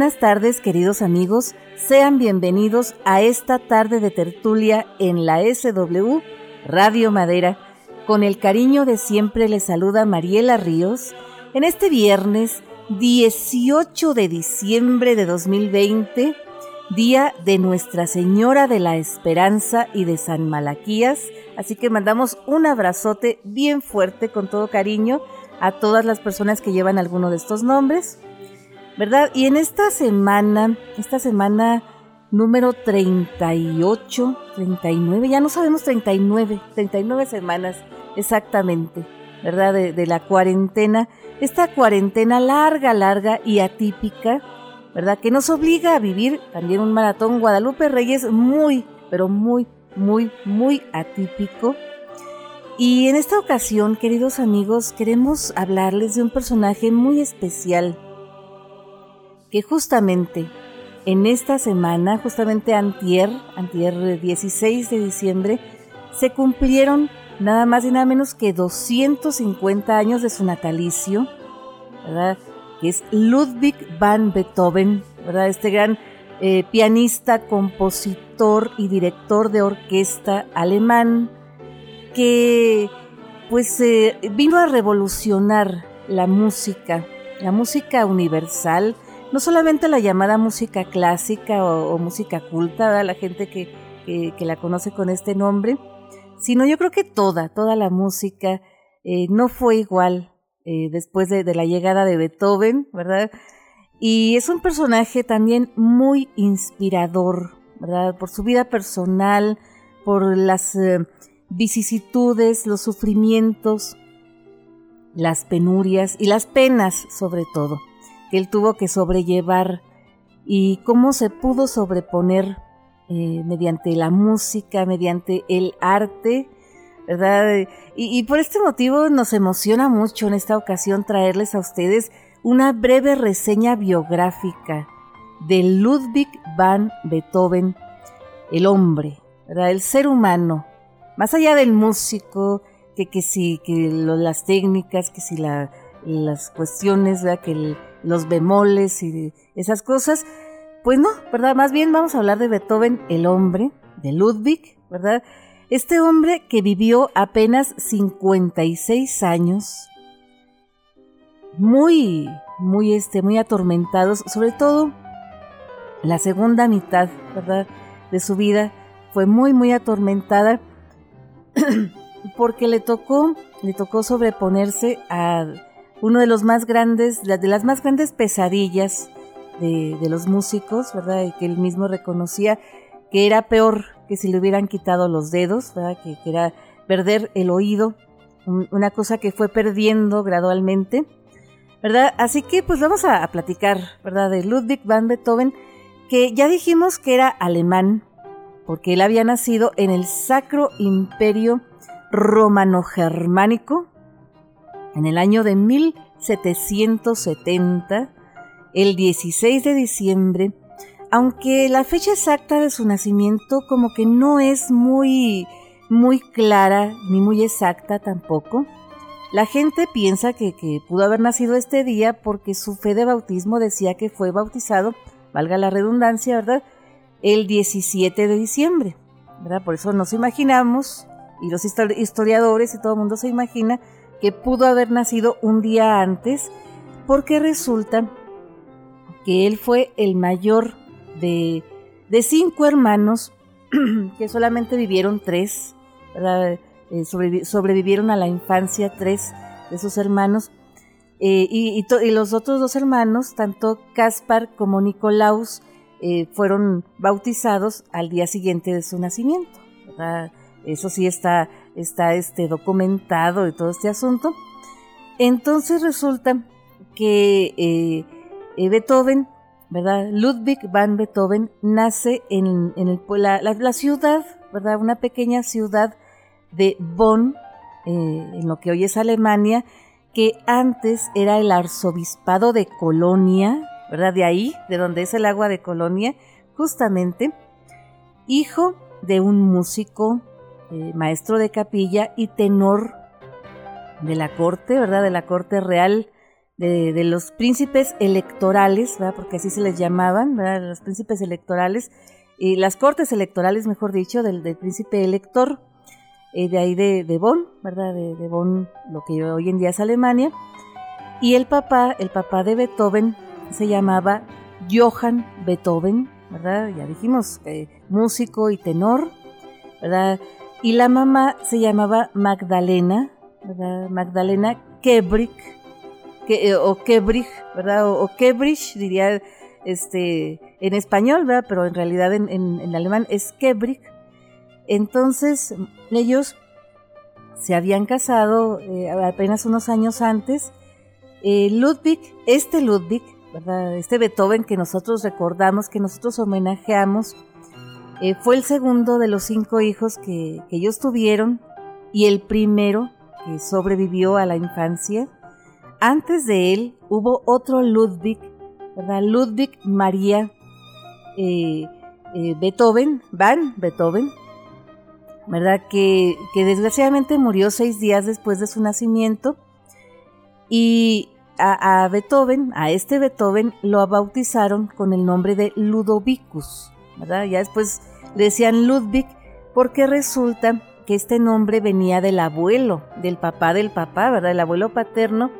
Buenas tardes, queridos amigos. Sean bienvenidos a esta tarde de tertulia en la SW Radio Madera. Con el cariño de siempre les saluda Mariela Ríos en este viernes 18 de diciembre de 2020, día de Nuestra Señora de la Esperanza y de San Malaquías. Así que mandamos un abrazote bien fuerte con todo cariño a todas las personas que llevan alguno de estos nombres. ¿Verdad? Y en esta semana, esta semana número 38, 39, ya no sabemos 39, 39 semanas exactamente, ¿verdad? De, la cuarentena, esta cuarentena larga, larga y atípica, ¿verdad? Que nos obliga a vivir también un maratón Guadalupe Reyes muy, pero muy, muy, muy atípico. Y en esta ocasión, queridos amigos, queremos hablarles de un personaje muy especial que justamente en esta semana, justamente antier, antier 16 de diciembre, se cumplieron nada más y nada menos que 250 años de su natalicio, ¿verdad? Que es Ludwig van Beethoven, ¿verdad? Este gran eh, pianista, compositor y director de orquesta alemán que pues eh, vino a revolucionar la música, la música universal, no solamente la llamada música clásica o, música culta, la gente que, la conoce con este nombre, sino yo creo que toda, toda la música eh, no fue igual eh, después de, la llegada de Beethoven, ¿verdad? Y es un personaje también muy inspirador, ¿verdad? Por su vida personal, por las eh, vicisitudes, los sufrimientos, las penurias y las penas sobre todo que él tuvo que sobrellevar y cómo se pudo sobreponer eh, mediante la música, mediante el arte, ¿verdad? Y, por este motivo nos emociona mucho en esta ocasión traerles a ustedes una breve reseña biográfica de Ludwig van Beethoven, el hombre, ¿verdad? El ser humano, más allá del músico, que, que si que las técnicas, que si la, las cuestiones, ¿verdad? Que los bemoles y esas cosas. Pues no, ¿verdad? Más bien vamos a hablar de Beethoven, el hombre, de Ludwig, ¿verdad? Este hombre que vivió apenas 56 años, muy, muy, este, muy atormentados, sobre todo la segunda mitad, ¿verdad? De su vida fue muy, muy atormentada porque le tocó, le tocó sobreponerse a uno de los más grandes, de las más grandes pesadillas de, los músicos, ¿verdad? Que él mismo reconocía que era peor que si le hubieran quitado los dedos, ¿verdad? Que, era perder el oído, una cosa que fue perdiendo gradualmente, ¿verdad? Así que pues vamos a, platicar, ¿verdad? De Ludwig van Beethoven, que ya dijimos que era alemán, porque él había nacido en el Sacro Imperio Romano-Germánico, en el año de 1770, el 16 de diciembre, aunque la fecha exacta de su nacimiento como que no es muy muy clara ni muy exacta tampoco. La gente piensa que, pudo haber nacido este día porque su fe de bautismo decía que fue bautizado, valga la redundancia, ¿verdad? El 17 de diciembre, ¿verdad? Por eso nos imaginamos, y los historiadores y todo el mundo se imagina, que pudo haber nacido un día antes, porque resulta que él fue el mayor de, cinco hermanos, que solamente vivieron tres, eh, sobrevivieron a la infancia tres de sus hermanos, eh, y, los otros dos hermanos, tanto Caspar como Nicolaus, eh, fueron bautizados al día siguiente de su nacimiento. Eso sí está está este, documentado y todo este asunto. Entonces resulta que eh, Beethoven, ¿verdad? Ludwig van Beethoven nace en, el, la, la, ciudad, ¿verdad? Una pequeña ciudad de Bonn, eh, en lo que hoy es Alemania, que antes era el arzobispado de Colonia, ¿verdad? De ahí, de donde es el agua de Colonia, justamente, hijo de un músico eh, maestro de capilla y tenor de la corte, ¿verdad? De la corte real de, los príncipes electorales, ¿verdad? porque así se les llamaban, ¿verdad? los príncipes electorales, y las cortes electorales, mejor dicho, del, príncipe elector, eh, de ahí de, de, Bonn, ¿verdad? De, de, Bonn, lo que hoy en día es Alemania. Y el papá, el papá de Beethoven, se llamaba Johann Beethoven, ¿verdad? Ya dijimos, eh, músico y tenor, ¿verdad? Y la mamá se llamaba Magdalena, ¿verdad? Magdalena Kebrick, eh, o Kebrich, ¿verdad? O, diría este, en español, ¿verdad? Pero en realidad en, en, alemán es Kebrick. Entonces, ellos se habían casado eh, apenas unos años antes. Ludwig, este Ludwig, este Beethoven que nosotros recordamos, que nosotros homenajeamos, eh, fue el segundo de los cinco hijos que, ellos tuvieron y el primero que sobrevivió a la infancia. Antes de él hubo otro Ludwig, ¿verdad? Ludwig María eh, eh, Beethoven, Van Beethoven, ¿verdad? Que, que desgraciadamente murió seis días después de su nacimiento. Y a, Beethoven, a este Beethoven, lo bautizaron con el nombre de Ludovicus, Ya después le decían Ludwig, porque resulta que este nombre venía del abuelo, del papá del papá, ¿verdad? El abuelo paterno,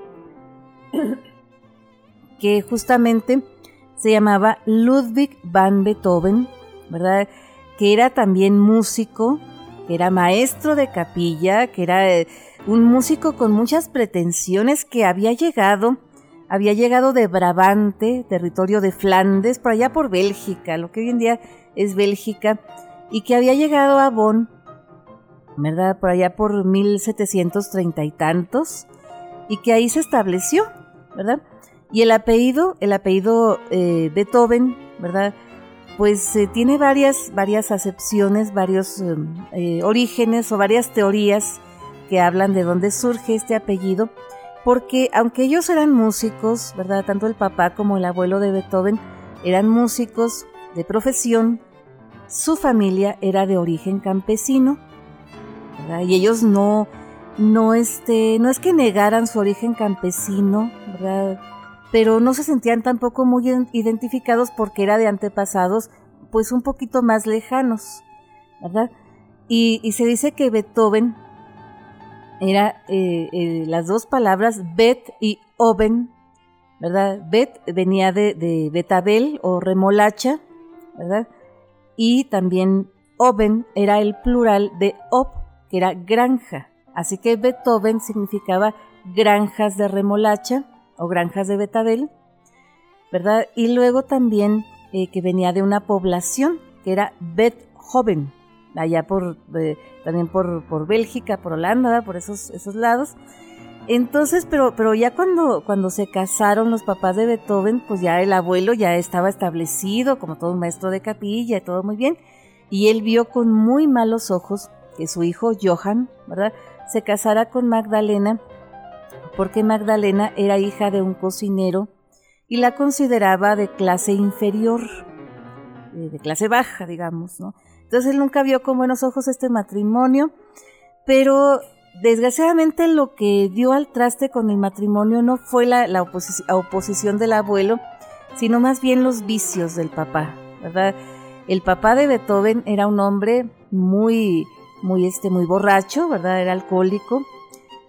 que justamente se llamaba Ludwig van Beethoven, ¿verdad? Que era también músico, que era maestro de capilla, que era eh, un músico con muchas pretensiones que había llegado, había llegado de Brabante, territorio de Flandes, por allá por Bélgica, lo que hoy en día es Bélgica, y que había llegado a Bonn, ¿verdad? Por allá por 1730 y tantos, y que ahí se estableció, ¿verdad? Y el apellido, el apellido eh, Beethoven, ¿verdad? pues eh, tiene varias, varias acepciones, varios eh, orígenes o varias teorías que hablan de dónde surge este apellido, porque aunque ellos eran músicos, ¿verdad? Tanto el papá como el abuelo de Beethoven eran músicos de profesión, su familia era de origen campesino, ¿verdad? Y ellos no, no, este, no es que negaran su origen campesino, ¿verdad? pero no se sentían tampoco muy identificados porque era de antepasados pues un poquito más lejanos, ¿verdad? Y, se dice que Beethoven era eh, eh, las dos palabras Bet y Oben, ¿verdad? Bet venía de, betabel o remolacha, ¿verdad? Y también Oben era el plural de Ob, que era granja. Así que Beethoven significaba granjas de remolacha o granjas de betabel, ¿verdad? Y luego también eh, que venía de una población que era Bethoven, allá por, eh, también por, por, Bélgica, por Holanda, por esos, esos lados. Entonces, pero, pero ya cuando, cuando se casaron los papás de Beethoven, pues ya el abuelo ya estaba establecido como todo un maestro de capilla y todo muy bien. Y él vio con muy malos ojos que su hijo Johann, ¿verdad? Se casara con Magdalena porque Magdalena era hija de un cocinero y la consideraba de clase inferior, de clase baja, digamos, ¿no? Entonces él nunca vio con buenos ojos este matrimonio, pero desgraciadamente lo que dio al traste con el matrimonio no fue la, oposición del abuelo, sino más bien los vicios del papá, ¿verdad? El papá de Beethoven era un hombre muy, muy, este, muy borracho, ¿verdad? Era alcohólico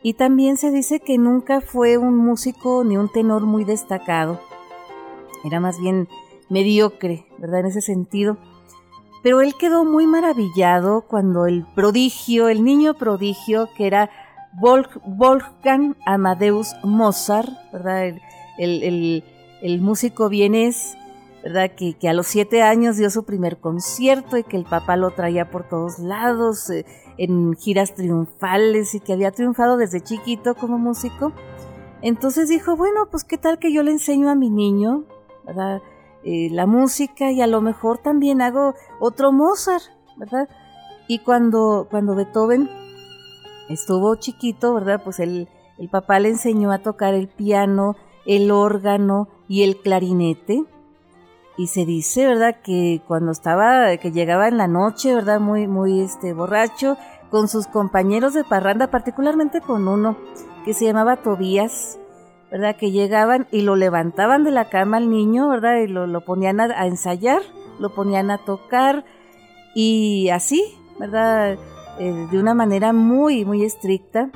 y también se dice que nunca fue un músico ni un tenor muy destacado. Era más bien mediocre, ¿verdad? En ese sentido. Pero él quedó muy maravillado cuando el prodigio, el niño prodigio, que era Wolfgang Amadeus Mozart, ¿verdad? El, el músico vienes ¿verdad? Que, que, a los siete años dio su primer concierto y que el papá lo traía por todos lados, eh, en giras triunfales y que había triunfado desde chiquito como músico. Entonces dijo, bueno, pues qué tal que yo le enseño a mi niño, ¿verdad? Eh, la música y a lo mejor también hago otro Mozart, ¿verdad? Y cuando, cuando Beethoven estuvo chiquito, ¿verdad? Pues el, papá le enseñó a tocar el piano, el órgano y el clarinete y se dice, ¿verdad? Que cuando estaba, que llegaba en la noche, ¿verdad? Muy, muy, este, borracho, con sus compañeros de parranda, particularmente con uno que se llamaba Tobías, ¿verdad? Que llegaban y lo levantaban de la cama al niño, ¿verdad? Y lo, lo ponían a, ensayar, lo ponían a tocar y así, ¿verdad? Eh, de una manera muy, muy estricta,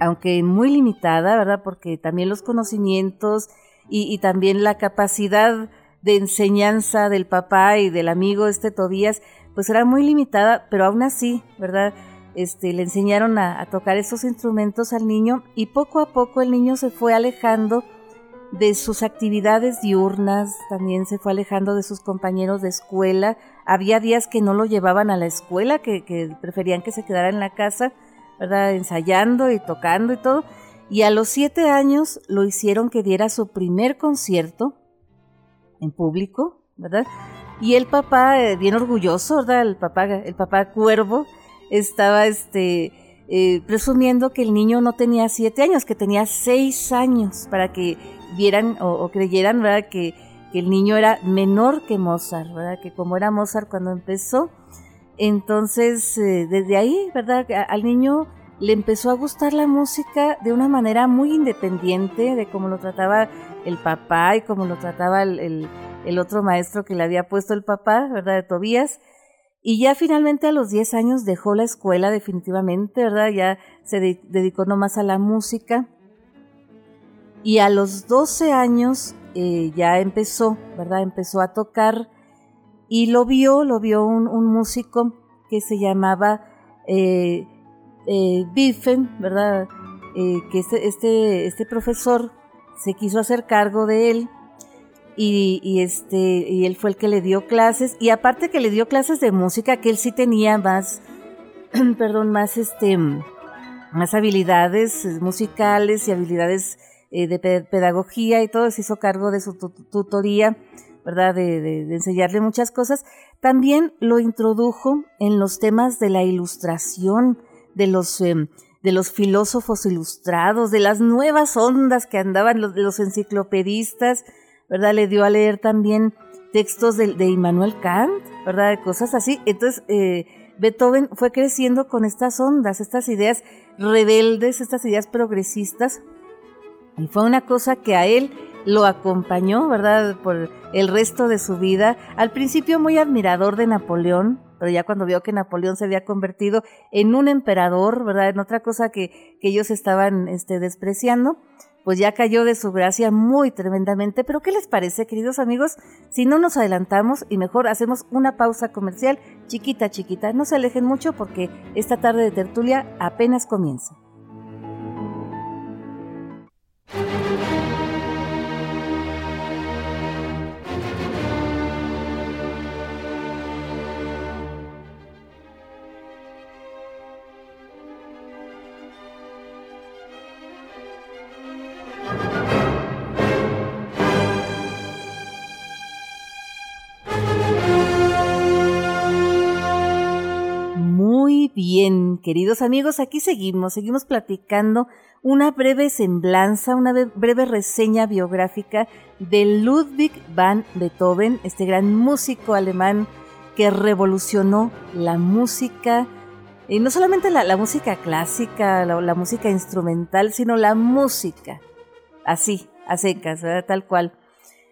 aunque muy limitada, ¿verdad? Porque también los conocimientos y, y también la capacidad de enseñanza del papá y del amigo este Tobías, pues era muy limitada, pero aún así, ¿verdad? Este, le enseñaron a, tocar esos instrumentos al niño y poco a poco el niño se fue alejando de sus actividades diurnas, también se fue alejando de sus compañeros de escuela. Había días que no lo llevaban a la escuela, que, que preferían que se quedara en la casa, ¿verdad? Ensayando y tocando y todo. Y a los siete años lo hicieron que diera su primer concierto en público, ¿verdad? Y el papá, eh, bien orgulloso, ¿verdad? El papá, el papá cuervo, estaba este, eh, presumiendo que el niño no tenía siete años, que tenía seis años, para que vieran o, creyeran, ¿verdad? Que, que, el niño era menor que Mozart, ¿verdad? Que como era Mozart cuando empezó, entonces eh, desde ahí, ¿verdad? Al niño le empezó a gustar la música de una manera muy independiente de cómo lo trataba el papá y cómo lo trataba el, el, otro maestro que le había puesto el papá, ¿verdad? De Tobías. Y ya finalmente a los 10 años dejó la escuela definitivamente, ¿verdad? Ya se dedicó nomás a la música. Y a los 12 años eh, ya empezó, ¿verdad? Empezó a tocar y lo vio, lo vio un, músico que se llamaba eh, eh, Biffen, ¿verdad? Que este, este, este profesor se quiso hacer cargo de él y, este, y él fue el que le dio clases y aparte que le dio clases de música, que él sí tenía más, perdón, más este, más habilidades musicales y habilidades eh, de pedagogía y todo, se hizo cargo de su tutoría, ¿verdad? De, de, enseñarle muchas cosas. También lo introdujo en los temas de la ilustración, de los, em, de los filósofos ilustrados, de las nuevas ondas que andaban los, los enciclopedistas, ¿verdad? Le dio a leer también textos de, Immanuel Kant, ¿verdad? Cosas así. Entonces, eh, Beethoven fue creciendo con estas ondas, estas ideas rebeldes, estas ideas progresistas. Y fue una cosa que a él lo acompañó, ¿verdad? Por el resto de su vida. Al principio muy admirador de Napoleón, pero ya cuando vio que Napoleón se había convertido en un emperador, ¿verdad? En otra cosa que, que ellos estaban este, despreciando, pues ya cayó de su gracia muy tremendamente. Pero ¿qué les parece, queridos amigos? Si no nos adelantamos y mejor hacemos una pausa comercial chiquita, chiquita. No se alejen mucho porque esta tarde de tertulia apenas comienza. Bien, queridos amigos, aquí seguimos, seguimos platicando una breve semblanza, una breve reseña biográfica de Ludwig van Beethoven, este gran músico alemán que revolucionó la música, y no solamente la, música clásica, la, música instrumental, sino la música, así, a secas, tal cual.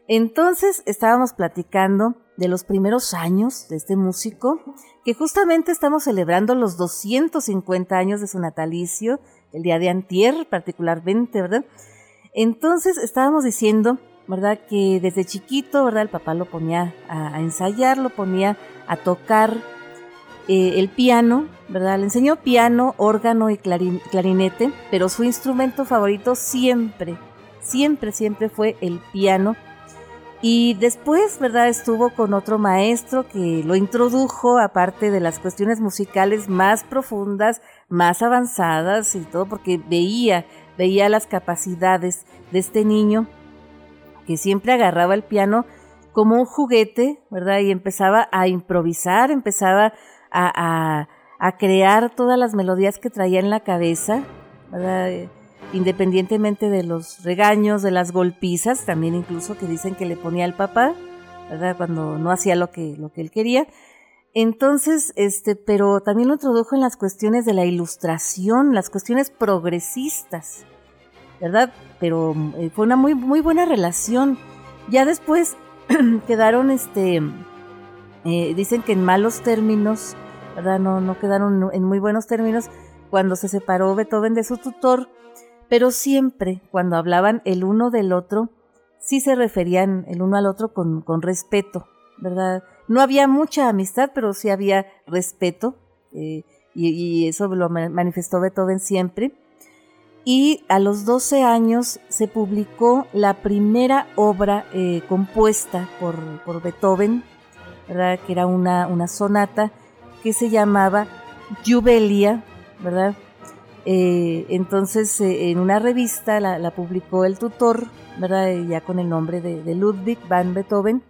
Entonces estábamos platicando de los primeros años de este músico, que justamente estamos celebrando los 250 años de su natalicio, el día de antier particularmente, ¿verdad? Entonces estábamos diciendo, ¿verdad? Que desde chiquito, ¿verdad? El papá lo ponía a, ensayar, lo ponía a tocar eh, el piano, ¿verdad? Le enseñó piano, órgano y clarinete, pero su instrumento favorito siempre, siempre, siempre fue el piano y después, ¿verdad? Estuvo con otro maestro que lo introdujo, aparte de las cuestiones musicales más profundas, más avanzadas y todo, porque veía, veía las capacidades de este niño que siempre agarraba el piano como un juguete, ¿verdad? Y empezaba a improvisar, empezaba a, a crear todas las melodías que traía en la cabeza, ¿verdad? Independientemente de los regaños, de las golpizas, también incluso que dicen que le ponía al papá, ¿verdad? Cuando no hacía lo que, lo que él quería. Entonces, este, pero también lo introdujo en las cuestiones de la ilustración, las cuestiones progresistas. ¿verdad? Pero eh, fue una muy, muy buena relación. Ya después quedaron, este, eh, dicen que en malos términos, ¿verdad? No, no quedaron en muy buenos términos cuando se separó Beethoven de su tutor, pero siempre cuando hablaban el uno del otro, sí se referían el uno al otro con, con respeto, ¿verdad? No había mucha amistad, pero sí había respeto, eh, y, eso lo manifestó Beethoven siempre. Y a los 12 años se publicó la primera obra eh, compuesta por, por Beethoven, ¿verdad? que era una, una sonata que se llamaba Jubelia, ¿verdad? Eh, entonces, en una revista la, publicó el tutor, ¿verdad? Ya con el nombre de Ludwig van Beethoven.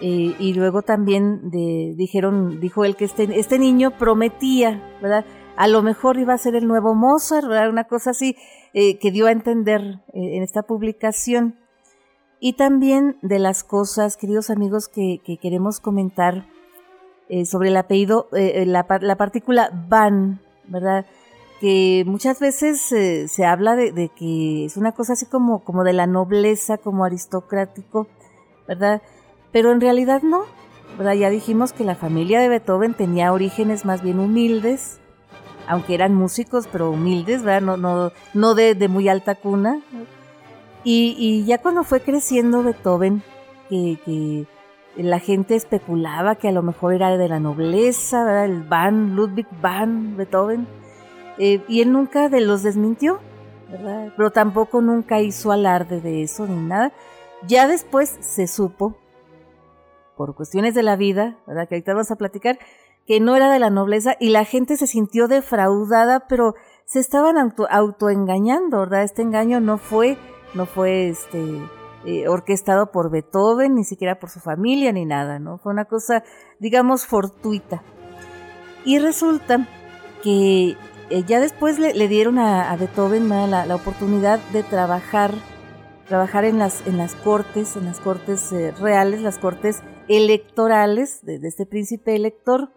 Eh, y luego también dijeron, dijo él que este, este niño prometía, ¿verdad? A lo mejor iba a ser el nuevo Mozart, ¿verdad? Una cosa así eh, que dio a entender eh, en esta publicación. Y también de las cosas, queridos amigos, que, queremos comentar sobre el apellido, la, la, partícula van, ¿verdad? Que muchas veces se habla de, que es una cosa así como, como de la nobleza, como aristocrático, ¿verdad? pero en realidad no. Ya dijimos que la familia de Beethoven tenía orígenes más bien humildes, aunque eran músicos, pero humildes, ¿verdad? No, no, no de, muy alta cuna. Y, ya cuando fue creciendo Beethoven, que, la gente especulaba que a lo mejor era de la nobleza, ¿verdad? el Van, Ludwig van Beethoven, eh, y él nunca de los desmintió, ¿verdad? pero tampoco nunca hizo alarde de eso ni nada. Ya después se supo por cuestiones de la vida, ¿verdad? Que ahorita vamos a platicar, que no era de la nobleza y la gente se sintió defraudada, pero se estaban auto, autoengañando, ¿verdad? Este engaño no fue, no fue este, eh, orquestado por Beethoven, ni siquiera por su familia, ni nada, ¿no? Fue una cosa, digamos, fortuita. Y resulta que eh, ya después le, dieron a, Beethoven la, oportunidad de trabajar, trabajar en las, en las cortes, en las cortes eh, reales, las cortes electorales de, este príncipe elector,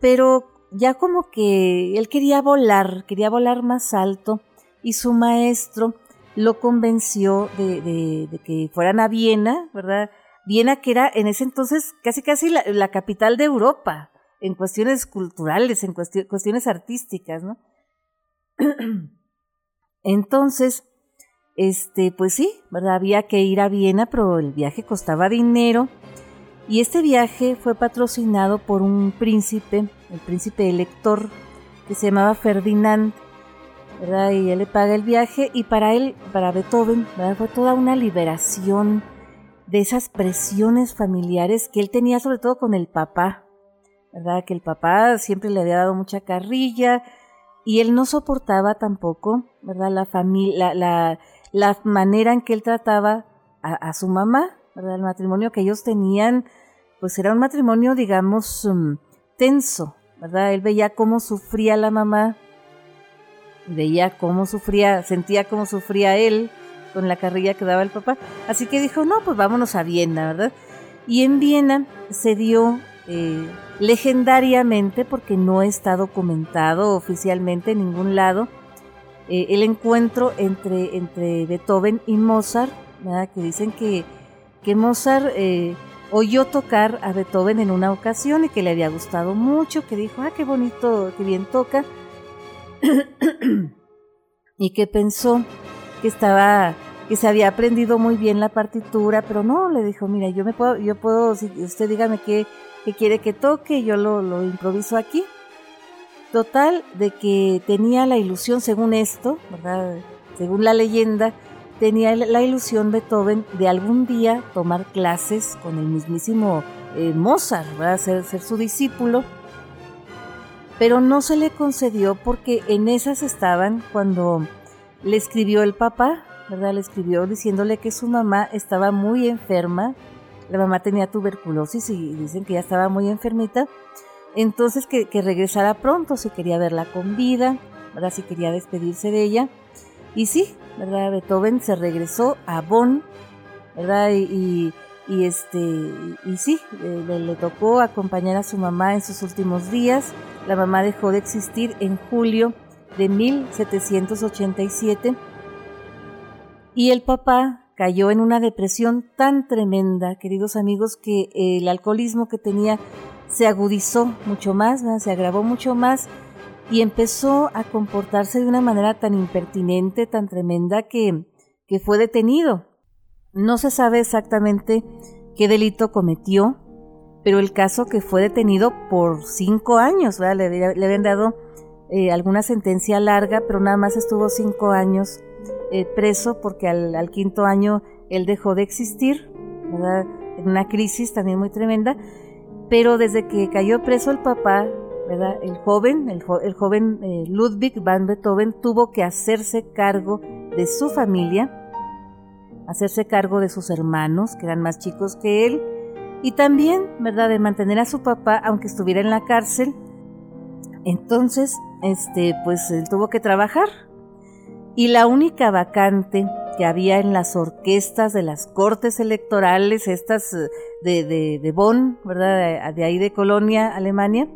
pero ya como que él quería volar, quería volar más alto y su maestro lo convenció de, que fueran a Viena, ¿verdad? Viena que era en ese entonces casi casi la, capital de Europa en cuestiones culturales, en cuestiones artísticas, ¿no? Entonces, este, pues sí, ¿verdad? Había que ir a Viena, pero el viaje costaba dinero y este viaje fue patrocinado por un príncipe, el príncipe elector, que se llamaba Ferdinand, ¿verdad? Y él le paga el viaje y para él, para Beethoven, fue toda una liberación de esas presiones familiares que él tenía sobre todo con el papá, ¿verdad? Que el papá siempre le había dado mucha carrilla y él no soportaba tampoco, ¿verdad? La familia, la, la, manera en que él trataba a su mamá, el matrimonio que ellos tenían, pues era un matrimonio, digamos, um, tenso, ¿verdad? Él veía cómo sufría la mamá, veía cómo sufría, sentía cómo sufría él con la carrilla que daba el papá. Así que dijo, no, pues vámonos a Viena, ¿verdad? Y en Viena se dio eh, legendariamente, porque no está documentado oficialmente en ningún lado, eh, el encuentro entre, entre Beethoven y Mozart, ¿verdad? que dicen que que Mozart eh, oyó tocar a Beethoven en una ocasión y que le había gustado mucho, que dijo, ah, qué bonito, qué bien toca, y que pensó que estaba, que se había aprendido muy bien la partitura, pero no, le dijo, mira, yo me puedo, yo puedo, si usted dígame qué, quiere que toque, yo lo, lo improviso aquí. Total, de que tenía la ilusión, según esto, ¿verdad? Según la leyenda, tenía la ilusión Beethoven de algún día tomar clases con el mismísimo eh, Mozart, Ser, ser su discípulo, pero no se le concedió porque en esas estaban cuando le escribió el papá, ¿verdad? Le escribió diciéndole que su mamá estaba muy enferma, la mamá tenía tuberculosis y dicen que ya estaba muy enfermita, entonces que, regresara pronto, si quería verla con vida, ¿verdad? Si quería despedirse de ella. Y sí, ¿verdad? Beethoven se regresó a Bonn, ¿verdad? Y, este, y sí, le, tocó acompañar a su mamá en sus últimos días. La mamá dejó de existir en julio de 1787 y el papá cayó en una depresión tan tremenda, queridos amigos, que el alcoholismo que tenía se agudizó mucho más, se agravó mucho más y empezó a comportarse de una manera tan impertinente, tan tremenda, que, que fue detenido. No se sabe exactamente qué delito cometió, pero el caso que fue detenido por cinco años, le, habían dado eh, alguna sentencia larga, pero nada más estuvo cinco años eh, preso porque al, quinto año él dejó de existir, en una crisis también muy tremenda, pero desde que cayó preso el papá, el joven, el, joven eh, Ludwig van Beethoven tuvo que hacerse cargo de su familia, hacerse cargo de sus hermanos, que eran más chicos que él, y también, ¿verdad?, de mantener a su papá aunque estuviera en la cárcel. Entonces, este, pues él tuvo que trabajar. Y la única vacante que había en las orquestas de las cortes electorales, estas eh, de, de, de Bonn, ¿verdad?, de, ahí de Colonia, Alemania,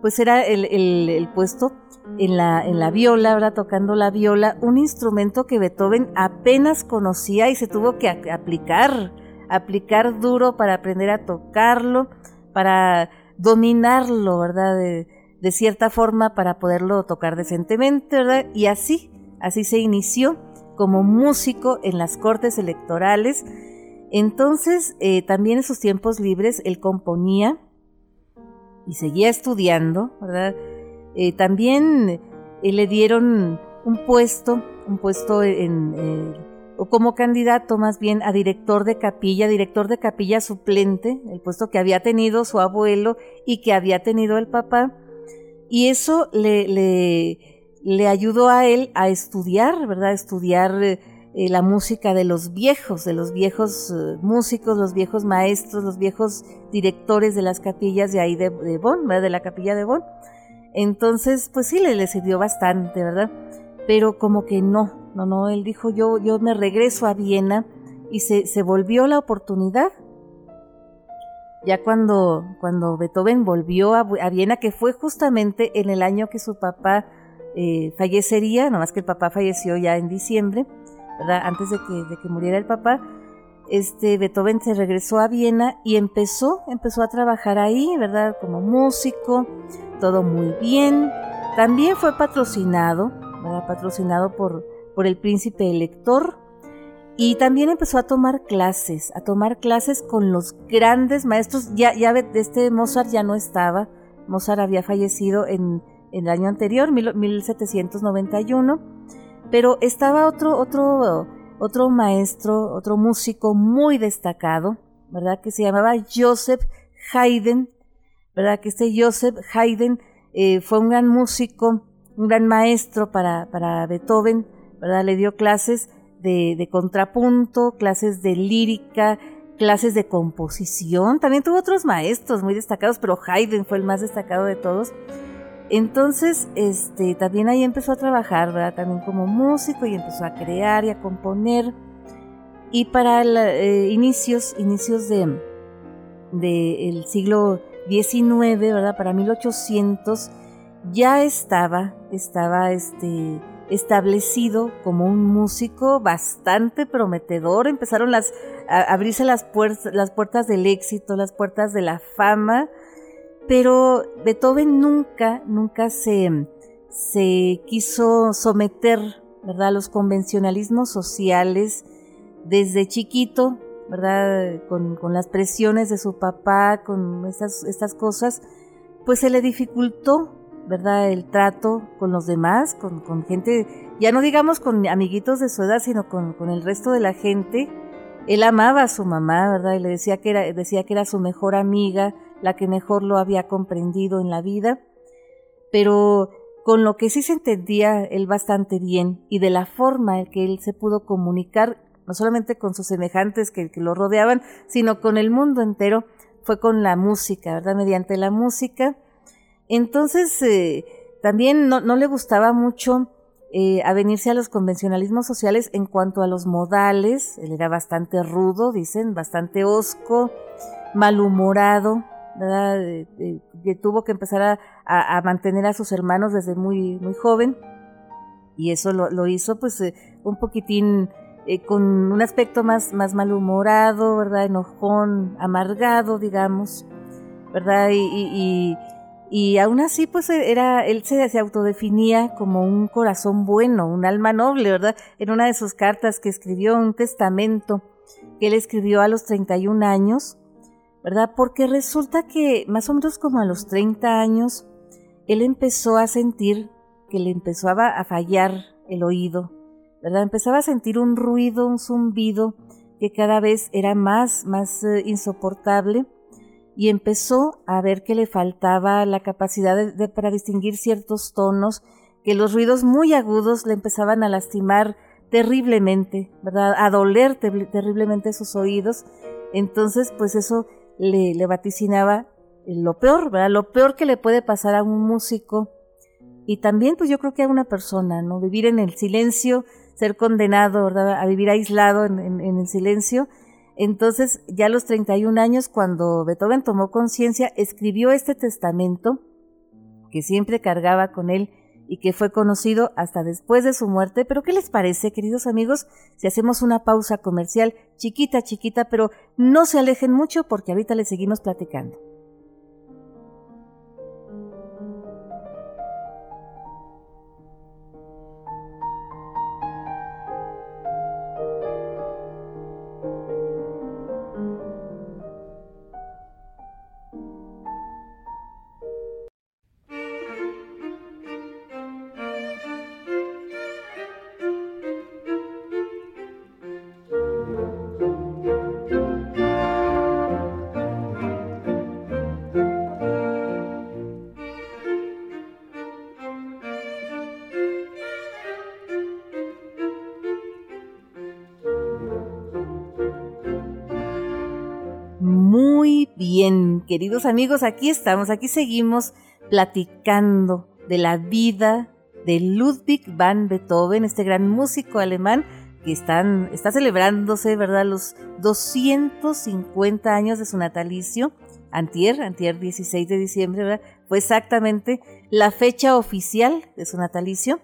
pues era el, el, puesto en la, en la viola, ¿verdad? tocando la viola, un instrumento que Beethoven apenas conocía y se tuvo que aplicar aplicar duro para aprender a tocarlo, para dominarlo, ¿verdad? De, cierta forma para poderlo tocar decentemente, ¿verdad? Y así, así se inició como músico en las cortes electorales. Entonces, eh, también en sus tiempos libres, él componía y seguía estudiando, ¿verdad? Eh, también eh, le dieron un puesto, un puesto en o como candidato más bien a director de capilla, director de capilla suplente, el puesto que había tenido su abuelo y que había tenido el papá. Y eso le, le, ayudó a él a estudiar, ¿verdad? estudiar eh, la música de los viejos, de los viejos eh, músicos, los viejos maestros, los viejos directores de las capillas de ahí de, de Bonn, ¿verdad? de la capilla de Bonn. Entonces, pues sí, le, le sirvió bastante, ¿verdad? Pero como que no, no, no, él dijo yo, yo me regreso a Viena y se, se volvió la oportunidad. Ya cuando, cuando Beethoven volvió a, Viena, que fue justamente en el año que su papá eh, fallecería, más que el papá falleció ya en diciembre, ¿verdad? Antes de que, de que muriera el papá, este Beethoven se regresó a Viena y empezó, empezó a trabajar ahí, ¿verdad? Como músico, todo muy bien. También fue patrocinado, ¿verdad? Patrocinado por, por el príncipe elector y también empezó a tomar clases, a tomar clases con los grandes maestros. Ya, ya este Mozart ya no estaba, Mozart había fallecido en, el año anterior, 1791, pero estaba otro, otro, otro maestro, otro músico muy destacado, ¿verdad? Que se llamaba Joseph Haydn, ¿verdad? Que este Joseph Haydn eh, fue un gran músico, un gran maestro para, para Beethoven, Le dio clases de, contrapunto, clases de lírica, clases de composición. También tuvo otros maestros muy destacados, pero Haydn fue el más destacado de todos. Entonces, este, también ahí empezó a trabajar, ¿verdad? También como músico y empezó a crear y a componer. Y para eh, inicios, inicios de, del siglo XIX, ¿verdad? Para 1800 ya estaba, estaba este, establecido como un músico bastante prometedor. Empezaron las, a abrirse las, puertas, las puertas del éxito, las puertas de la fama, pero Beethoven nunca, nunca se, se quiso someter ¿verdad? a los convencionalismos sociales desde chiquito, ¿verdad? Con, con las presiones de su papá, con estas, estas cosas, pues se le dificultó ¿verdad? El trato con los demás, con, gente, ya no digamos con amiguitos de su edad, sino con, el resto de la gente. Él amaba a su mamá, ¿verdad? Y le decía que, era, decía que era su mejor amiga, la que mejor lo había comprendido en la vida. Pero con lo que sí se entendía él bastante bien y de la forma en que él se pudo comunicar, no solamente con sus semejantes que lo rodeaban, sino con el mundo entero, fue con la música, ¿verdad? Mediante la música entonces, eh, también no, le gustaba mucho eh, avenirse a los convencionalismos sociales en cuanto a los modales. Él era bastante rudo, dicen, bastante osco, malhumorado, ¿verdad? que tuvo que empezar a, mantener a sus hermanos desde muy, muy joven. y eso lo, hizo pues eh, un poquitín eh, con un aspecto más, más malhumorado, ¿verdad? Enojón, amargado, digamos, ¿verdad? Y, y, aún así pues era, él se, se, autodefinía como un corazón bueno, un alma noble, ¿verdad? En una de sus cartas que escribió, un testamento que él escribió a los 31 años, ¿verdad? Porque resulta que más o menos como a los 30 años, él empezó a sentir que le empezaba a fallar el oído, ¿verdad? Empezaba a sentir un ruido, un zumbido que cada vez era más, más eh, insoportable y empezó a ver que le faltaba la capacidad de, para distinguir ciertos tonos, que los ruidos muy agudos le empezaban a lastimar terriblemente, ¿verdad? A doler terriblemente sus oídos. Entonces, pues eso le, le vaticinaba lo peor, ¿verdad? Lo peor que le puede pasar a un músico y también pues yo creo que a una persona, ¿no? Vivir en el silencio, ser condenado, ¿verdad? A vivir aislado en, el silencio. Entonces, ya a los 31 años, cuando Beethoven tomó conciencia, escribió este testamento que siempre cargaba con él y que fue conocido hasta después de su muerte. Pero ¿qué les parece, queridos amigos, si hacemos una pausa comercial chiquita, chiquita, pero no se alejen mucho porque ahorita les seguimos platicando? Bien, queridos amigos, aquí estamos, aquí seguimos platicando de la vida de Ludwig van Beethoven, este gran músico alemán que están, está celebrándose, ¿verdad?, los 250 años de su natalicio. Antier, antier 16 de diciembre, ¿verdad? Fue exactamente la fecha oficial de su natalicio.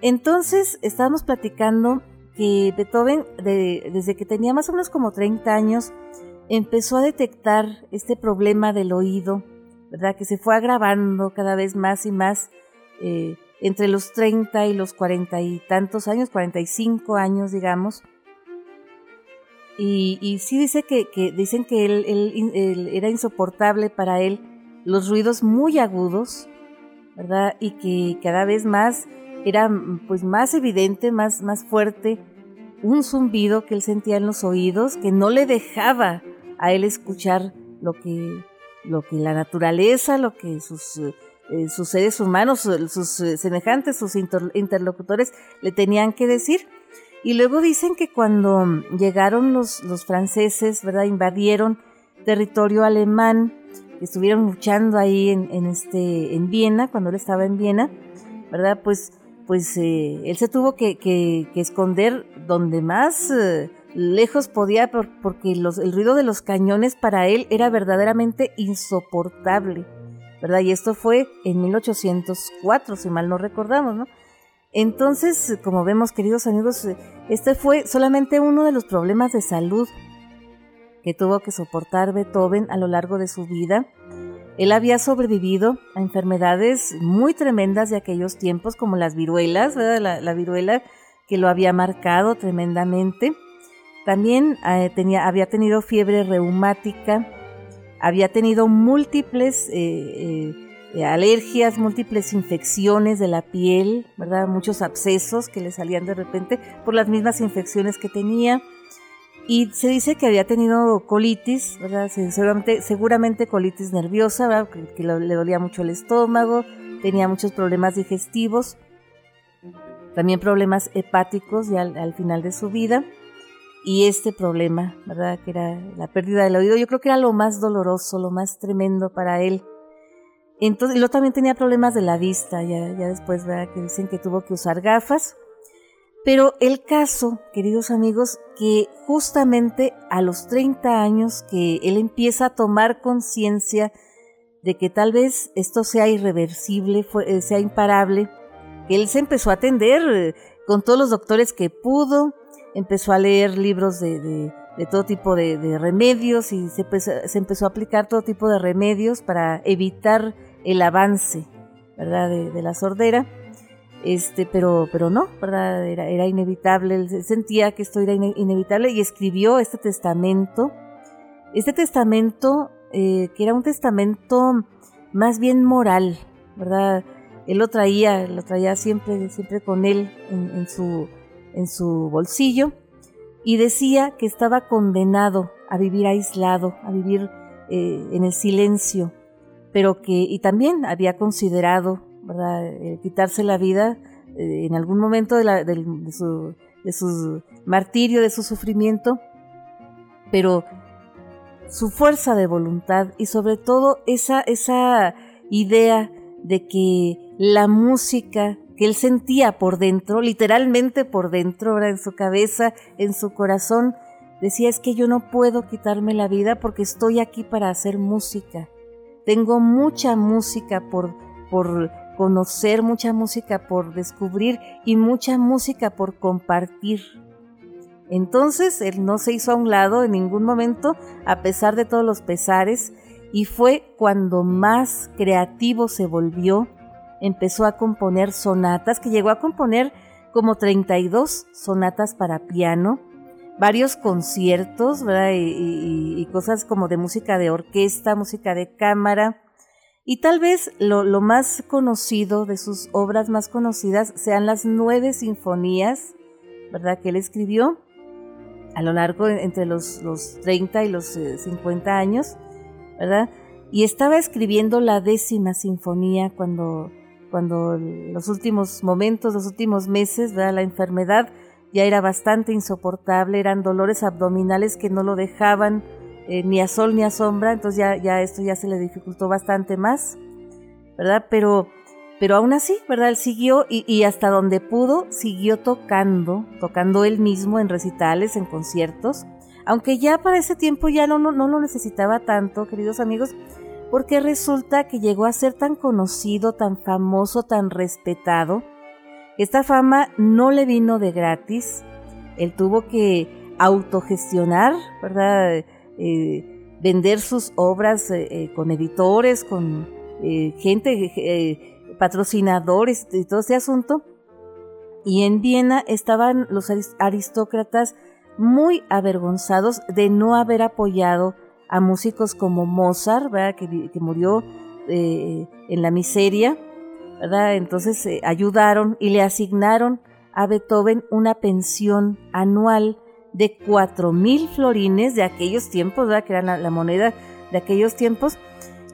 Entonces, estábamos platicando que Beethoven, desde que tenía más o menos como 30 años, empezó a detectar este problema del oído, ¿verdad? Que se fue agravando cada vez más y más eh, entre los 30 y los 40 y tantos años, 45 años, digamos. Y, sí dice que, dicen que él, era insoportable para él los ruidos muy agudos, ¿verdad? Y que cada vez más era pues más evidente, más, más fuerte un zumbido que él sentía en los oídos que no le dejaba a él escuchar lo que, lo que la naturaleza, lo que sus, eh, sus seres humanos, sus eh, semejantes, sus interlocutores le tenían que decir. Y luego dicen que cuando llegaron los, los franceses, ¿verdad? Invadieron territorio alemán, estuvieron luchando ahí en, este, en Viena, cuando él estaba en Viena, ¿verdad? Pues, pues eh, él se tuvo que, que esconder donde más lejos podía porque el ruido de los cañones para él era verdaderamente insoportable, ¿verdad? Y esto fue en 1804, si mal no recordamos, ¿no? Entonces, como vemos, queridos amigos, este fue solamente uno de los problemas de salud que tuvo que soportar Beethoven a lo largo de su vida. Él había sobrevivido a enfermedades muy tremendas de aquellos tiempos, como las viruelas, ¿verdad? La, la viruela que lo había marcado tremendamente. También eh, tenía, había tenido fiebre reumática, había tenido múltiples eh, eh, alergias, múltiples infecciones de la piel, ¿verdad? Muchos abscesos que le salían de repente por las mismas infecciones que tenía. Y se dice que había tenido colitis, ¿verdad? Seguramente, seguramente colitis nerviosa. Que, le dolía mucho el estómago, tenía muchos problemas digestivos, también problemas hepáticos ya al final de su vida y este problema, ¿verdad? Que era la pérdida del oído, yo creo que era lo más doloroso, lo más tremendo para él. Entonces, él también tenía problemas de la vista, ya, ya después, ¿verdad? Que dicen que tuvo que usar gafas. Pero el caso, queridos amigos, que justamente a los 30 años que él empieza a tomar conciencia de que tal vez esto sea irreversible, eh, sea imparable, él se empezó a atender eh, con todos los doctores que pudo, empezó a leer libros de, todo tipo de, remedios y se empezó, a aplicar todo tipo de remedios para evitar el avance, ¿verdad?, de, la sordera. Este, pero, pero no, ¿verdad? Era, era inevitable, sentía que esto era inevitable y escribió este testamento. Este testamento, eh, que era un testamento más bien moral, ¿verdad? Él lo traía, lo traía siempre, siempre con él en, su, en su bolsillo y decía que estaba condenado a vivir aislado, a vivir eh, en el silencio, pero que, y también había considerado, eh, quitarse la vida eh, en algún momento de, su, de su martirio, de su sufrimiento, pero su fuerza de voluntad y sobre todo esa, esa idea de que la música que él sentía por dentro, literalmente por dentro, en su cabeza, en su corazón, decía es que yo no puedo quitarme la vida porque estoy aquí para hacer música. Tengo mucha música por, por conocer, mucha música por descubrir y mucha música por compartir. Entonces él no se hizo a un lado en ningún momento, a pesar de todos los pesares, y fue cuando más creativo se volvió, empezó a componer sonatas, que llegó a componer como 32 sonatas para piano, varios conciertos y, cosas como de música de orquesta, música de cámara. Y tal vez lo, más conocido de sus obras más conocidas sean las nueve sinfonías, ¿verdad? Que él escribió a lo largo entre los, los 30 y los 50 eh, años. ¿verdad? Y estaba escribiendo la décima sinfonía cuando, cuando los últimos momentos, los últimos meses, ¿verdad? La enfermedad ya era bastante insoportable, eran dolores abdominales que no lo dejaban eh, ni a sol ni a sombra, entonces ya, ya esto ya se le dificultó bastante más, ¿verdad? Pero, pero aún así, ¿verdad? Él siguió y, hasta donde pudo, siguió tocando, tocando él mismo en recitales, en conciertos, aunque ya para ese tiempo ya no, lo necesitaba tanto, queridos amigos, porque resulta que llegó a ser tan conocido, tan famoso, tan respetado. Esta fama no le vino de gratis, él tuvo que autogestionar, ¿verdad? Eh, vender sus obras eh, eh, con editores, con gente, patrocinadores y todo ese asunto. Y en Viena estaban los aristócratas muy avergonzados de no haber apoyado a músicos como Mozart, Que, murió eh, en la miseria, ¿verdad? Entonces eh, ayudaron y le asignaron a Beethoven una pensión anual de cuatro mil florines de aquellos tiempos, ¿verdad? Que era la, la, moneda de aquellos tiempos.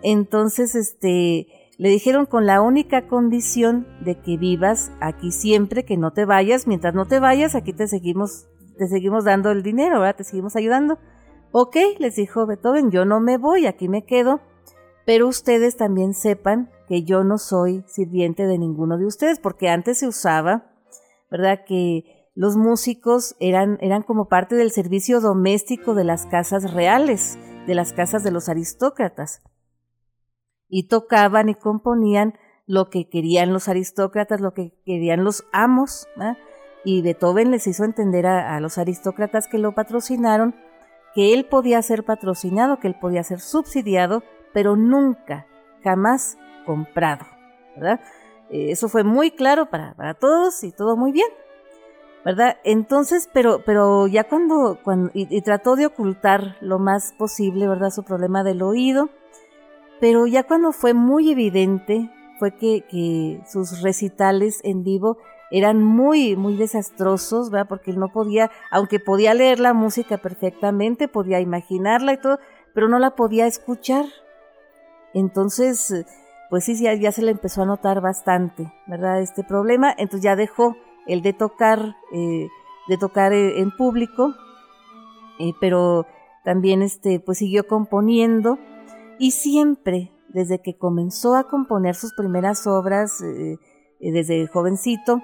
Entonces, este, le dijeron con la única condición de que vivas aquí siempre, que no te vayas. Mientras no te vayas, aquí te seguimos te seguimos dando el dinero, ¿verdad? Te seguimos ayudando. Ok, les dijo Beethoven, yo no me voy, aquí me quedo, pero ustedes también sepan que yo no soy sirviente de ninguno de ustedes, porque antes se usaba, ¿verdad? Que los músicos eran, eran como parte del servicio doméstico de las casas reales, de las casas de los aristócratas. Y tocaban y componían lo que querían los aristócratas, lo que querían los amos, ¿verdad? y Beethoven les hizo entender a, los aristócratas que lo patrocinaron que él podía ser patrocinado, que él podía ser subsidiado, pero nunca, jamás comprado, ¿verdad? Eh, eso fue muy claro para, para, todos y todo muy bien, ¿verdad? Entonces, pero, pero ya cuando, cuando y, trató de ocultar lo más posible, ¿verdad? Su problema del oído, pero ya cuando fue muy evidente, fue que, que sus recitales en vivo eran muy, muy desastrosos, ¿verdad? Porque él no podía, aunque podía leer la música perfectamente, podía imaginarla y todo, pero no la podía escuchar. Entonces, pues sí, ya, se le empezó a notar bastante, ¿verdad? Este problema. Entonces ya dejó el de tocar, eh, de tocar eh, en público, eh, pero también este, pues siguió componiendo y siempre, desde que comenzó a componer sus primeras obras, desde jovencito,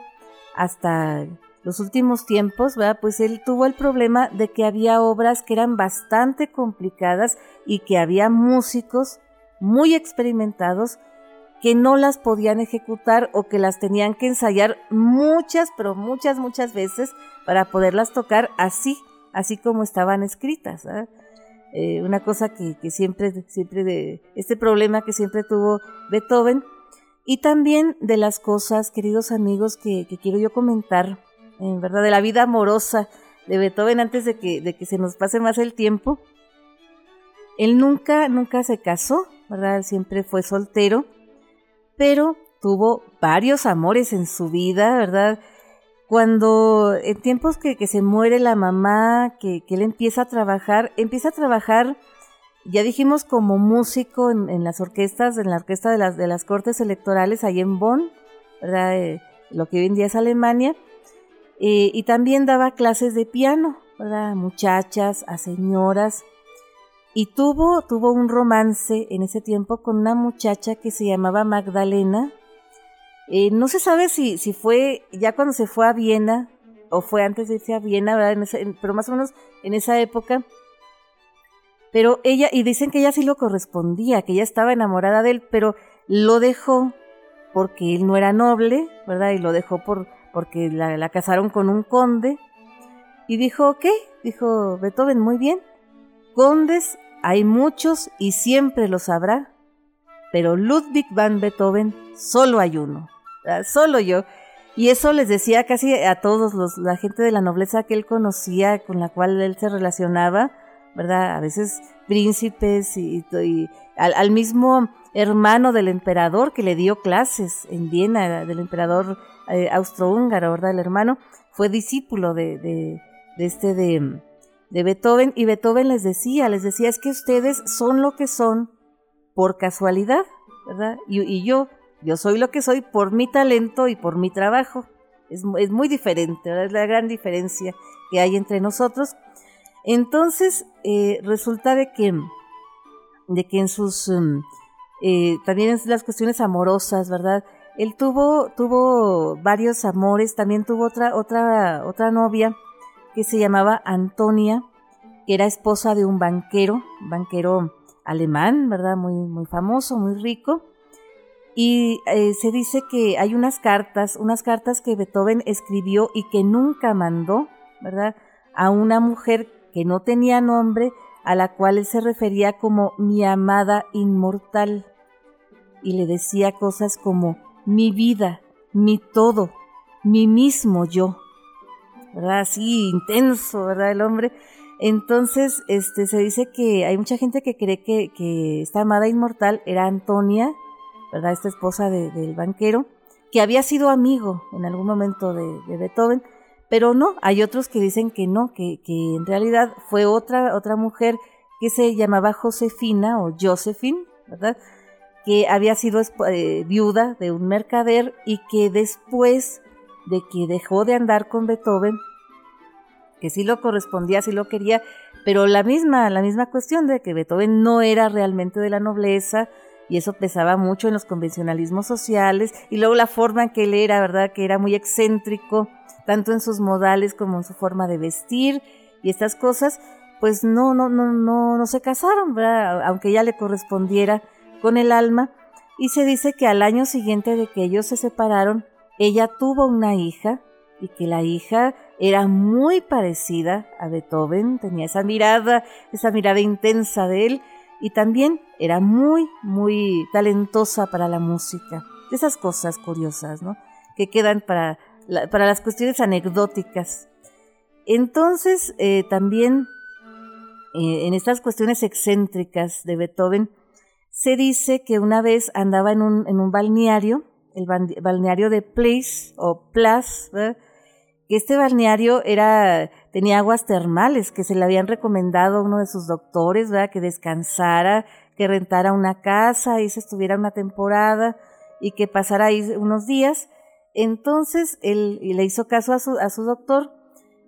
hasta los últimos tiempos, ¿verdad? pues él tuvo el problema de que había obras que eran bastante complicadas y que había músicos muy experimentados que no las podían ejecutar o que las tenían que ensayar muchas, pero muchas, muchas veces para poderlas tocar así, así como estaban escritas. Eh, una cosa que, siempre, siempre de este problema que siempre tuvo Beethoven. Y también de las cosas, queridos amigos, que, quiero yo comentar, en verdad, de la vida amorosa de Beethoven antes de que, que se nos pase más el tiempo. Él nunca, nunca se casó, ¿verdad? Siempre fue soltero, pero tuvo varios amores en su vida, ¿verdad? Cuando en tiempos que, se muere la mamá, que, él empieza a trabajar, empieza a trabajar, ya dijimos, como músico en, las orquestas, en la orquesta de las, cortes electorales ahí en Bonn, ¿verdad? Eh, lo que hoy en día es Alemania, y también daba clases de piano, ¿verdad? A muchachas, a señoras, y tuvo, tuvo un romance en ese tiempo con una muchacha que se llamaba Magdalena, eh, no se sabe si, si fue ya cuando se fue a Viena o fue antes de irse a Viena, pero más o menos en esa época. Pero ella, y dicen que ella sí lo correspondía, que ella estaba enamorada de él, pero lo dejó porque él no era noble, ¿verdad? Y lo dejó por, porque la, casaron con un conde. Y dijo, ¿qué? Dijo Beethoven, muy bien. Condes hay muchos y siempre los habrá, pero Ludwig van Beethoven solo hay uno. Solo yo. Y eso les decía casi a todos los, la gente de la nobleza que él conocía, con la cual él se relacionaba, ¿verdad? A veces príncipes y, al, mismo hermano del emperador que le dio clases en Viena, del emperador eh, austrohúngaro, ¿verdad? El hermano fue discípulo de, de, este de, de Beethoven y Beethoven les decía, les decía, es que ustedes son lo que son por casualidad, ¿verdad? y yo yo soy lo que soy por mi talento y por mi trabajo. Es, muy diferente, es la gran diferencia que hay entre nosotros. Entonces, eh, resulta de que, de que en sus, um, eh, también en las cuestiones amorosas, ¿verdad? Él tuvo, tuvo varios amores, también tuvo otra, otra, otra novia que se llamaba Antonia, que era esposa de un banquero, banquero alemán, ¿verdad? Muy, muy famoso, muy rico. Y eh, se dice que hay unas cartas, unas cartas que Beethoven escribió y que nunca mandó, ¿verdad? A una mujer que no tenía nombre, a la cual él se refería como mi amada inmortal. Y le decía cosas como mi vida, mi todo, mi mismo yo. Así intenso, ¿verdad? El hombre. Entonces, este, se dice que hay mucha gente que cree que, que esta amada inmortal era Antonia, ¿verdad? Esta esposa del banquero, que había sido amigo en algún momento de, Beethoven, pero no, hay otros que dicen que no, que, en realidad fue otra, otra mujer que se llamaba Josefina o Josephine, ¿verdad? Que había sido eh, viuda de un mercader y que después de que dejó de andar con Beethoven, que sí lo correspondía, sí lo quería, pero la misma, la misma cuestión de que Beethoven no era realmente de la nobleza, y eso pesaba mucho en los convencionalismos sociales y luego la forma en que él era, ¿verdad? Que era muy excéntrico, tanto en sus modales como en su forma de vestir y estas cosas, pues no, no, no, no, no se casaron. Aunque ya le correspondiera con el alma. Y se dice que al año siguiente de que ellos se separaron, ella tuvo una hija y que la hija era muy parecida a Beethoven, tenía esa mirada, esa mirada intensa de él, y también era muy, muy talentosa para la música. Esas cosas curiosas, ¿no? Que quedan para, para las cuestiones anecdóticas. Entonces, eh, también eh, en estas cuestiones excéntricas de Beethoven, se dice que una vez andaba en un, en un balneario, el balneario de Place o Place, que este balneario era tenía aguas termales que se le habían recomendado a uno de sus doctores, ¿verdad? que descansara, que rentara una casa y se estuviera una temporada y que pasara ahí unos días. Entonces él le hizo caso a su, doctor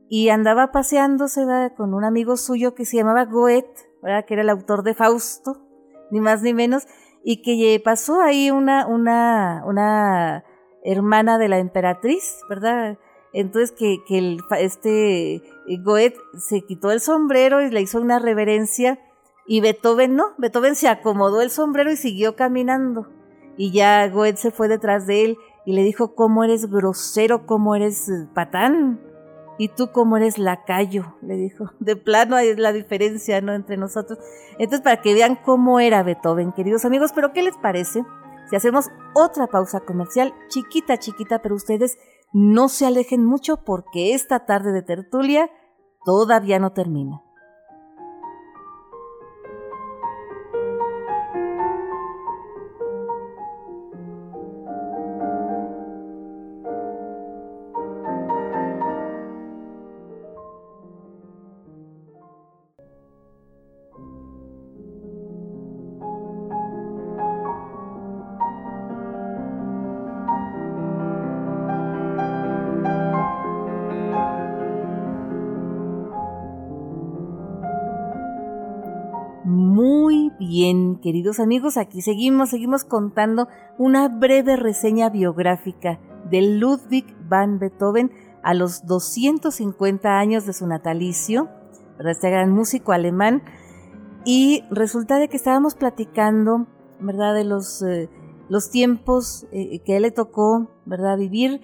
y andaba paseándose con un amigo suyo que se llamaba Goethe, ¿verdad? que era el autor de Fausto, ni más ni menos, y que pasó ahí una, hermana de la emperatriz, ¿verdad? Entonces que, que el, este Goethe se quitó el sombrero y le hizo una reverencia y Beethoven no, Beethoven se acomodó el sombrero y siguió caminando. y ya Goethe se fue detrás de él y le dijo, ¿cómo eres grosero, cómo eres eh, patán? Y tú cómo eres lacayo, le dijo. De plano hay la diferencia, ¿no? Entre nosotros. Entonces, para que vean cómo era Beethoven, queridos amigos, pero ¿qué les parece? Si hacemos otra pausa comercial, chiquita, chiquita, pero ustedes no se alejen mucho porque esta tarde de tertulia todavía no termina. Bien, queridos amigos, aquí seguimos, seguimos contando una breve reseña biográfica de Ludwig van Beethoven a los 250 años de su natalicio, este gran músico alemán, y resulta de que estábamos platicando, ¿verdad?, de los, eh, los tiempos eh, que él le tocó, ¿verdad?, vivir,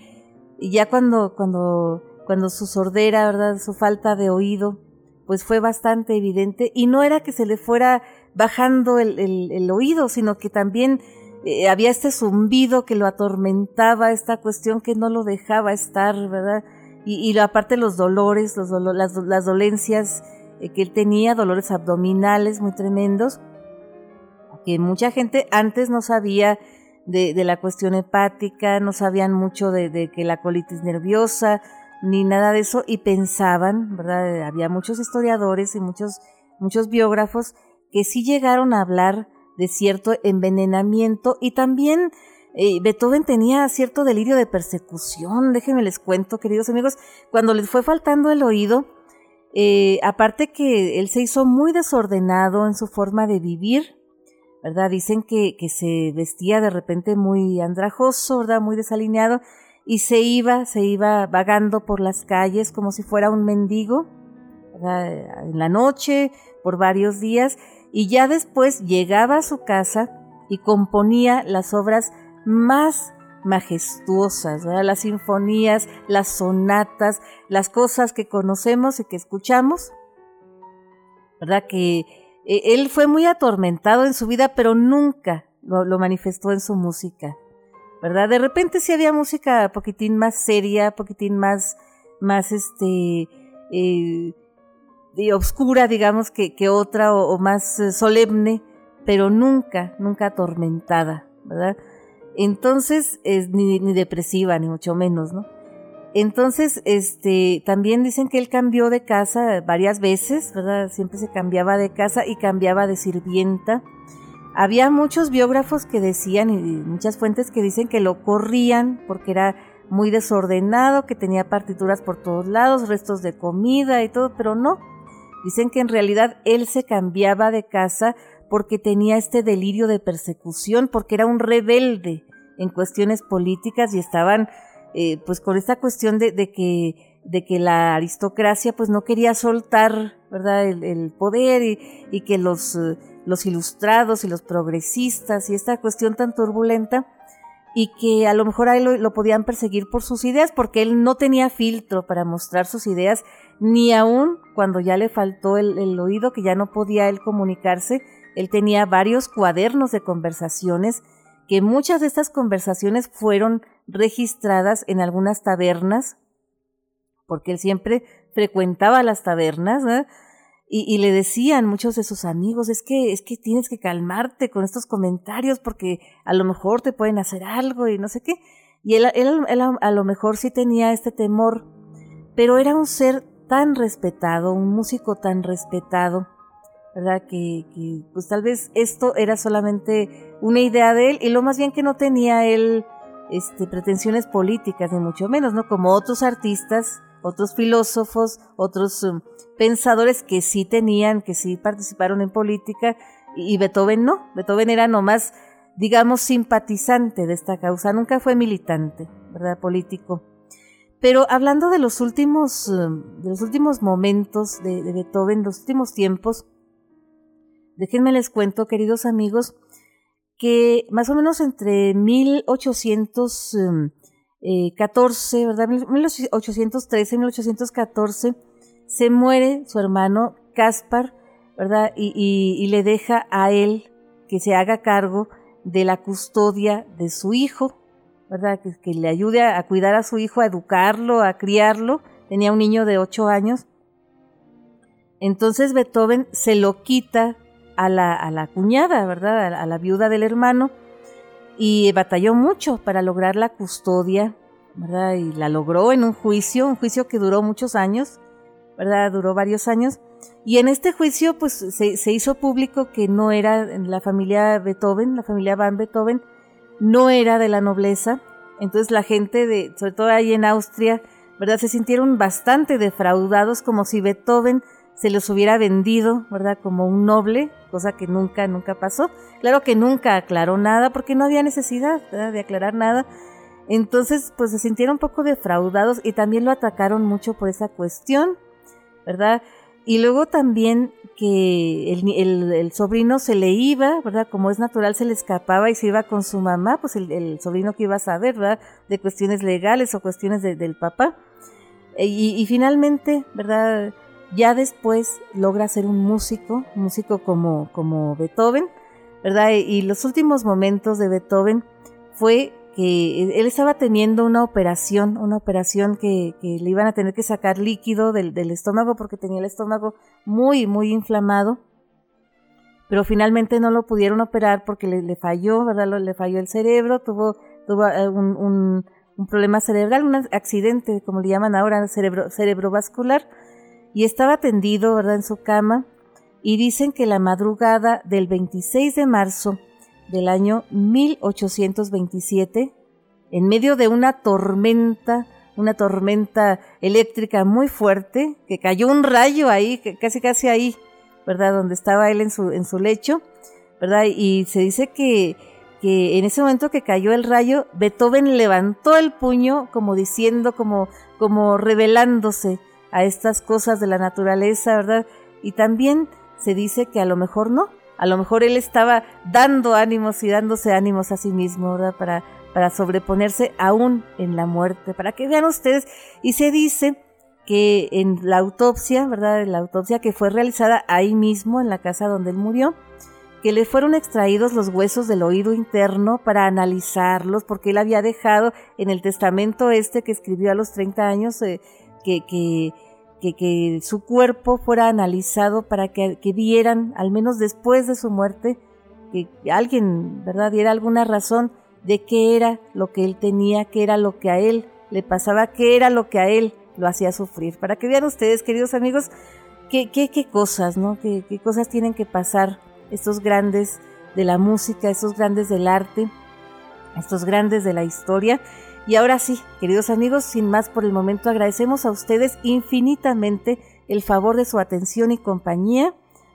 y ya cuando, cuando, cuando su sordera, ¿verdad?, su falta de oído, pues fue bastante evidente, y no era que se le fuera bajando el, oído, sino que también eh, había este zumbido que lo atormentaba, esta cuestión que no lo dejaba estar, ¿verdad? Y, aparte los dolores, los las, dolencias eh, que él tenía, dolores abdominales muy tremendos, que mucha gente antes no sabía de, de la cuestión hepática, no sabían mucho de, que la colitis nerviosa, ni nada de eso, y pensaban, ¿verdad? Había muchos historiadores y muchos, muchos biógrafos que sí llegaron a hablar de cierto envenenamiento y también eh, Beethoven tenía cierto delirio de persecución, déjenme les cuento, queridos amigos, cuando les fue faltando el oído, eh, aparte que él se hizo muy desordenado en su forma de vivir, ¿verdad? Dicen que, que se vestía de repente muy andrajoso, ¿verdad? Muy desalineado, y se iba, se iba vagando por las calles como si fuera un mendigo. En la noche, por varios días, y ya después llegaba a su casa y componía las obras más majestuosas, las sinfonías, las sonatas, las cosas que conocemos y que escuchamos, ¿verdad? Que eh, él fue muy atormentado en su vida, pero nunca lo, manifestó en su música, De repente sí había música poquitín más seria, poquitín más, más este, eh, de obscura, digamos, que, que otra o, más eh, solemne, pero nunca, nunca atormentada, ¿verdad? Entonces, es, ni, ni depresiva, ni mucho menos, ¿no? Entonces, este, también dicen que él cambió de casa varias veces, ¿verdad? Siempre se cambiaba de casa y cambiaba de sirvienta. Había muchos biógrafos que decían, y muchas fuentes que dicen que lo corrían porque era muy desordenado, que tenía partituras por todos lados, restos de comida y todo, pero no, Dicen que en realidad él se cambiaba de casa porque tenía este delirio de persecución, porque era un rebelde en cuestiones políticas y estaban eh, pues con esta cuestión de, que, de que la aristocracia pues no quería soltar verdad el, poder y, que los, eh, los ilustrados y los progresistas y esta cuestión tan turbulenta y que a lo mejor él lo, podían perseguir por sus ideas porque él no tenía filtro para mostrar sus ideas ni aún cuando ya le faltó el, oído, que ya no podía él comunicarse, él tenía varios cuadernos de conversaciones, que muchas de estas conversaciones fueron registradas en algunas tabernas, porque él siempre frecuentaba las tabernas, y, le decían muchos de sus amigos, es que, es que tienes que calmarte con estos comentarios porque a lo mejor te pueden hacer algo y no sé qué. Y él, él a lo mejor sí tenía este temor, pero era un ser tan respetado, un músico tan respetado, ¿verdad? Que, pues tal vez esto era solamente una idea de él y lo más bien que no tenía él este, pretensiones políticas, ni mucho menos, ¿no? Como otros artistas, otros filósofos, otros um, pensadores que sí tenían, que sí participaron en política y, Beethoven no, Beethoven era nomás, digamos, simpatizante de esta causa, nunca fue militante, ¿verdad? Político. Pero hablando de los últimos, eh, de los últimos momentos de, Beethoven, los últimos tiempos, déjenme les cuento, queridos amigos, que más o menos entre 1814, em, ¿verdad? 1813, 1814, se muere su hermano Caspar, ¿verdad? Y, le deja a él que se haga cargo de la custodia de su hijo, ¿verdad? Que, le ayude a, cuidar a su hijo, a educarlo, a criarlo. Tenía un niño de ocho años. Entonces Beethoven se lo quita a la, a la cuñada, ¿verdad? A, la viuda del hermano y batalló mucho para lograr la custodia, ¿verdad? Y la logró en un juicio, un juicio que duró muchos años, ¿verdad? Duró varios años. Y en este juicio, pues se, se hizo público que no era la familia Beethoven, la familia Van Beethoven, no era de la nobleza. Entonces la gente de, sobre todo ahí en Austria, ¿verdad? Se sintieron bastante defraudados como si Beethoven se los hubiera vendido, ¿verdad? Como un noble, cosa que nunca, nunca pasó. Claro que nunca aclaró nada porque no había necesidad de aclarar nada. Entonces, pues se sintieron un poco defraudados y también lo atacaron mucho por esa cuestión, ¿verdad? Y luego también que el, sobrino se le iba, ¿verdad? Como es natural, se le escapaba y se iba con su mamá, pues el, sobrino que iba a saber, ¿verdad? De cuestiones legales o cuestiones del papá. Y, y finalmente, ¿verdad? Ya después logra ser un músico, músico como, como Beethoven, ¿verdad? Y los últimos momentos de Beethoven fue que él estaba teniendo una operación, una operación que, le iban a tener que sacar líquido del, estómago porque tenía el estómago muy, muy inflamado. Pero finalmente no lo pudieron operar porque le, falló, ¿verdad? Le falló el cerebro, tuvo, tuvo eh, un, un, problema cerebral, un accidente, como le llaman ahora, cerebro, cerebrovascular y estaba tendido, ¿verdad?, en su cama, y dicen que la madrugada del 26 de marzo del año 1827, en medio de una tormenta, una tormenta eléctrica muy fuerte, que cayó un rayo ahí, casi casi ahí, ¿verdad?, donde estaba él en su, en su lecho, ¿verdad? Y se dice que, que en ese momento que cayó el rayo, Beethoven levantó el puño como diciendo, como, como revelándose, a estas cosas de la naturaleza, ¿verdad? Y también se dice que a lo mejor no, a lo mejor él estaba dando ánimos y dándose ánimos a sí mismo, ¿verdad? Para, para sobreponerse aún en la muerte, para que vean ustedes. Y se dice que en la autopsia, ¿verdad? En la autopsia que fue realizada ahí mismo, en la casa donde él murió, que le fueron extraídos los huesos del oído interno para analizarlos, porque él había dejado en el testamento este que escribió a los 30 años, eh, que, que que, su cuerpo fuera analizado para que, vieran, al menos después de su muerte, que alguien, ¿verdad?, diera alguna razón de qué era lo que él tenía, qué era lo que a él le pasaba, qué era lo que a él lo hacía sufrir. Para que vean ustedes, queridos amigos, qué, qué, qué cosas, ¿no? Qué, qué cosas tienen que pasar estos grandes de la música, estos grandes del arte, estos grandes de la historia. Y ahora sí, queridos amigos, sin más por el momento, agradecemos a ustedes infinitamente el favor de su atención y compañía.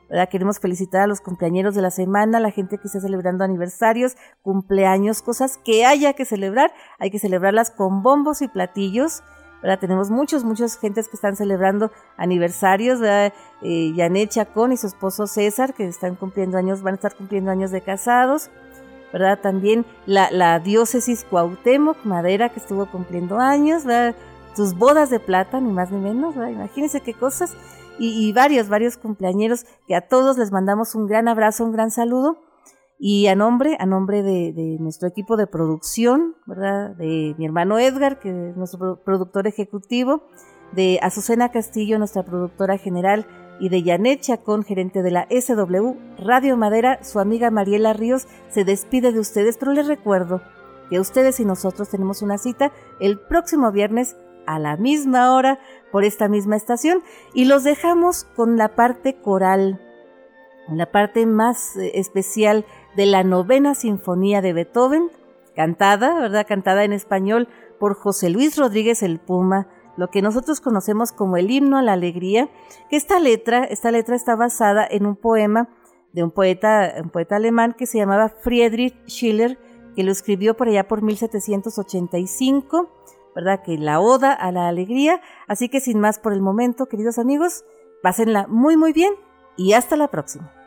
¿verdad? Queremos felicitar a los cumpleañeros de la semana, la gente que está celebrando aniversarios, cumpleaños, cosas que haya que celebrar. Hay que celebrarlas con bombos y platillos. ¿verdad? Tenemos muchos, muchas gentes que están celebrando aniversarios. Eh, Janet Chacón y su esposo César, que están cumpliendo años, van a estar cumpliendo años de casados. ¿Verdad? También la, diócesis Cuauhtémoc, Madera, que estuvo cumpliendo años, ¿verdad? Sus bodas de plata, ni más ni menos, ¿verdad? Imagínense qué cosas. Y, varios, varios cumpleañeros, que a todos les mandamos un gran abrazo, un gran saludo. Y a nombre, a nombre de, de, nuestro equipo de producción, ¿verdad? De mi hermano Edgar, que es nuestro productor ejecutivo, de Azucena Castillo, nuestra productora general, y de Janet Chacón, gerente de la SW Radio Madera, su amiga Mariela Ríos se despide de ustedes, pero les recuerdo que ustedes y nosotros tenemos una cita el próximo viernes a la misma hora por esta misma estación y los dejamos con la parte coral, la parte más eh, especial de la novena sinfonía de Beethoven, cantada, ¿verdad? Cantada en español por José Luis Rodríguez el Puma, lo que nosotros conocemos como el himno a la alegría, que esta letra, esta letra está basada en un poema de un poeta, un poeta alemán que se llamaba Friedrich Schiller, que lo escribió por allá por 1785, ¿verdad? Que la oda a la alegría. Así que sin más por el momento, queridos amigos, pásenla muy muy bien y hasta la próxima.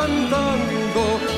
Cantando,